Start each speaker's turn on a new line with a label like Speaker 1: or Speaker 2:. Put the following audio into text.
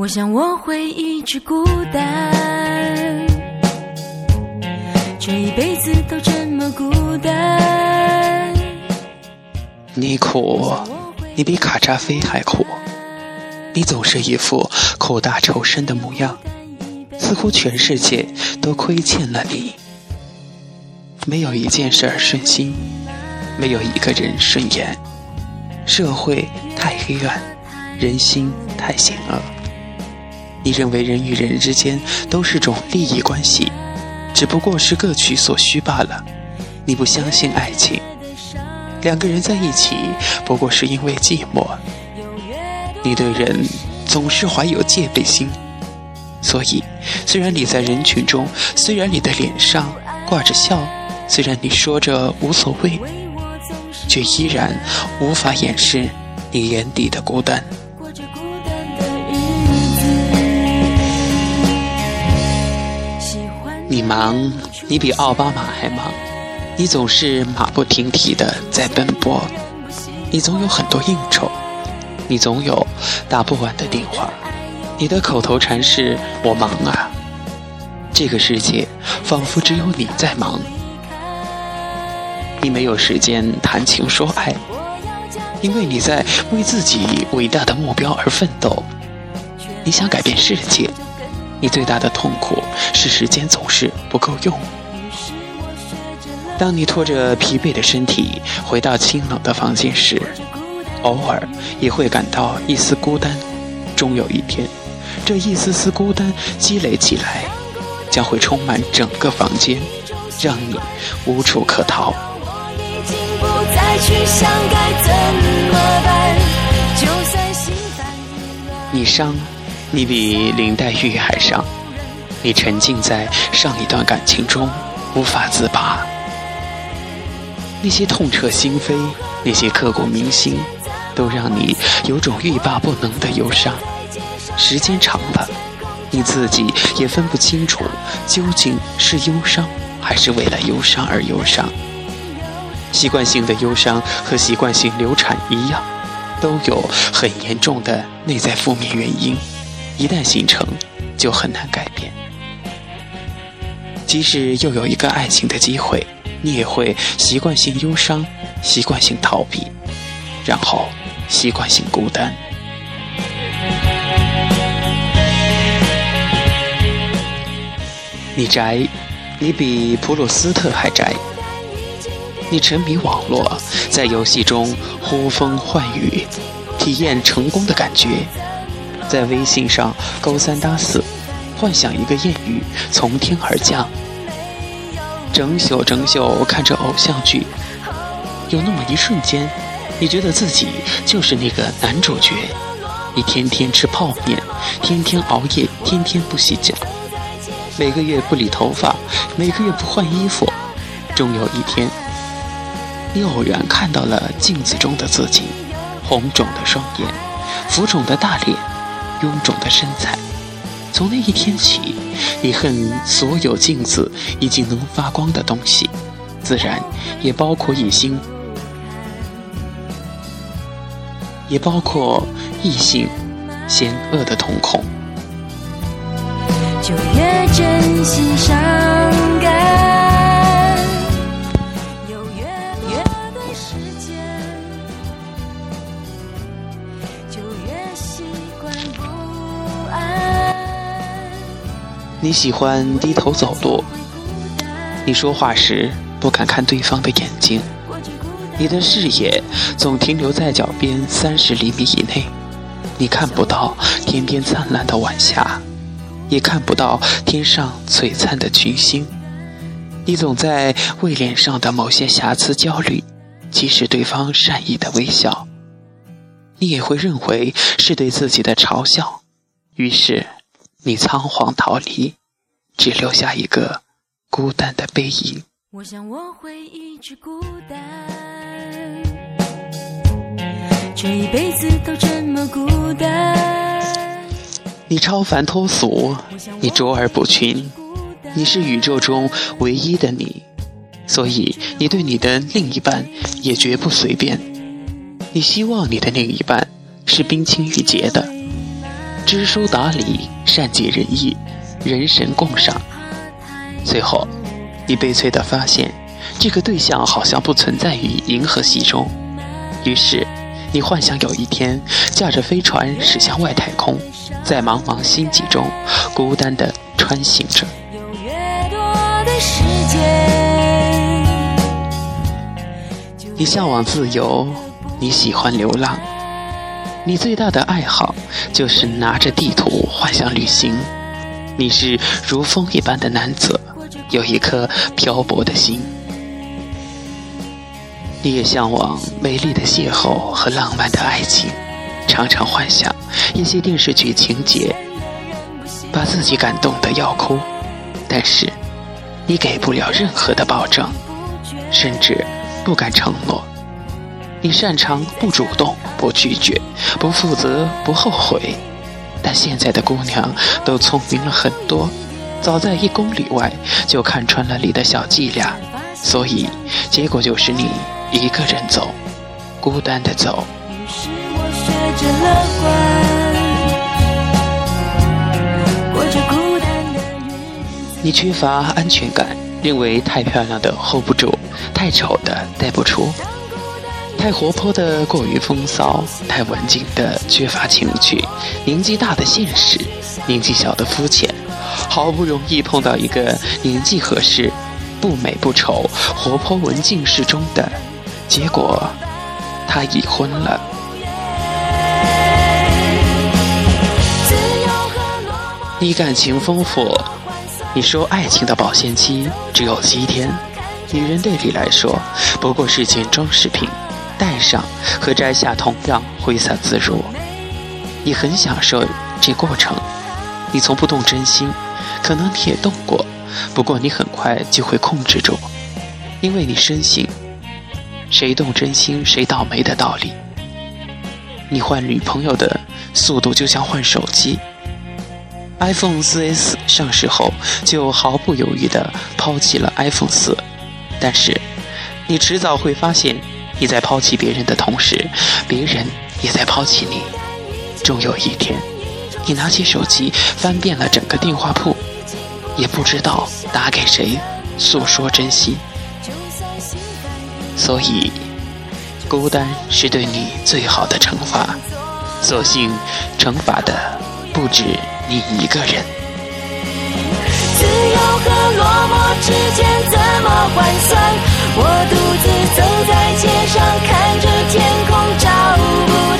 Speaker 1: 我想我会一直孤单，这一辈子都这么孤单。
Speaker 2: 你苦，你比卡扎菲还苦。你总是一副苦大仇深的模样，似乎全世界都亏欠了你。没有一件事儿顺心，没有一个人顺眼。社会太黑暗，人心太险恶。你认为人与人之间都是种利益关系，只不过是各取所需罢了。你不相信爱情，两个人在一起不过是因为寂寞。你对人总是怀有戒备心，所以虽然你在人群中，虽然你的脸上挂着笑，虽然你说着无所谓，却依然无法掩饰你眼底的孤单。忙，你比奥巴马还忙，你总是马不停蹄的在奔波，你总有很多应酬。你总有打不完的电话，你的口头禅是“我忙啊”。这个世界仿佛只有你在忙，你没有时间谈情说爱，因为你在为自己伟大的目标而奋斗。你想改变世界，你最大的痛苦是时间总是不够用。当你拖着疲惫的身体回到清冷的房间时，偶尔也会感到一丝孤单，终有一天，这一丝丝孤单积累起来，将会充满整个房间，让你无处可逃。你伤，你比林黛玉还伤，你沉浸在上一段感情中无法自拔，那些痛彻心扉，那些刻骨铭心。都让你有种欲罢不能的忧伤，时间长了，你自己也分不清楚究竟是忧伤还是为了忧伤而忧伤。习惯性的忧伤和习惯性流产一样，都有很严重的内在负面原因，一旦形成，就很难改变。即使又有一个爱情的机会，你也会习惯性忧伤，习惯性逃避，然后。习惯性孤单，你宅，你比普鲁斯特还宅。你沉迷网络，在游戏中呼风唤雨，体验成功的感觉；在微信上勾三搭四，幻想一个艳遇从天而降。整宿整宿看着偶像剧，有那么一瞬间。你觉得自己就是那个男主角，你天天吃泡面，天天熬夜，天天不洗脚，每个月不理头发，每个月不换衣服，终有一天，你偶然看到了镜子中的自己，红肿的双眼，浮肿的大脸，臃肿的身材。从那一天起，你恨所有镜子已经能发光的东西，自然也包括一心。也包括异性险恶的瞳孔。就越真心伤感，有越多时，你喜欢低头走路，你说话时不敢看对方的眼睛。你的视野总停留在脚边三十厘米以内，你看不到天边灿烂的晚霞，也看不到天上璀璨的群星。你总在为脸上的某些瑕疵焦虑，即使对方善意的微笑，你也会认为是对自己的嘲笑。于是，你仓皇逃离，只留下一个孤单的背影。我想我会一直孤单。这一辈子都这么孤单。你超凡脱俗，你卓尔不群，你是宇宙中唯一的你，所以你对你的另一半也绝不随便。你希望你的另一半是冰清玉洁的，知书达理、善解人意、人神共赏。最后，你悲催地发现，这个对象好像不存在于银河系中。于是，你幻想有一天驾着飞船驶向外太空，在茫茫星际中孤单地穿行着。你向往自由，你喜欢流浪，你最大的爱好就是拿着地图幻想旅行。你是如风一般的男子，有一颗漂泊的心。你也向往美丽的邂逅和浪漫的爱情，常常幻想一些电视剧情节，把自己感动得要哭。但是，你给不了任何的保证，甚至不敢承诺。你擅长不主动、不拒绝、不负责、不后悔。但现在的姑娘都聪明了很多，早在一公里外就看穿了你的小伎俩，所以结果就是你。一个人走，孤单的走。你缺乏安全感，认为太漂亮的 hold 不住，太丑的带不出，太活泼的过于风骚，太文静的缺乏情趣，年纪大的现实，年纪小的肤浅。好不容易碰到一个年纪合适、不美不丑、活泼文静适中的。结果，他已婚了。你感情丰富，你说爱情的保鲜期只有七天。女人对你来说不过是件装饰品，戴上和摘下同样挥洒自如。你很享受这过程，你从不动真心，可能你也动过，不过你很快就会控制住，因为你深信。谁动真心谁倒霉的道理。你换女朋友的速度就像换手机。iPhone 4S 上市后，就毫不犹豫地抛弃了 iPhone 4。但是，你迟早会发现，你在抛弃别人的同时，别人也在抛弃你。终有一天，你拿起手机翻遍了整个电话簿，也不知道打给谁诉说真心。所以，孤单是对你最好的惩罚。所幸，惩罚的不止你一个人。自由和落寞之间怎么换算？我独自走在街上，看着天空，找不到。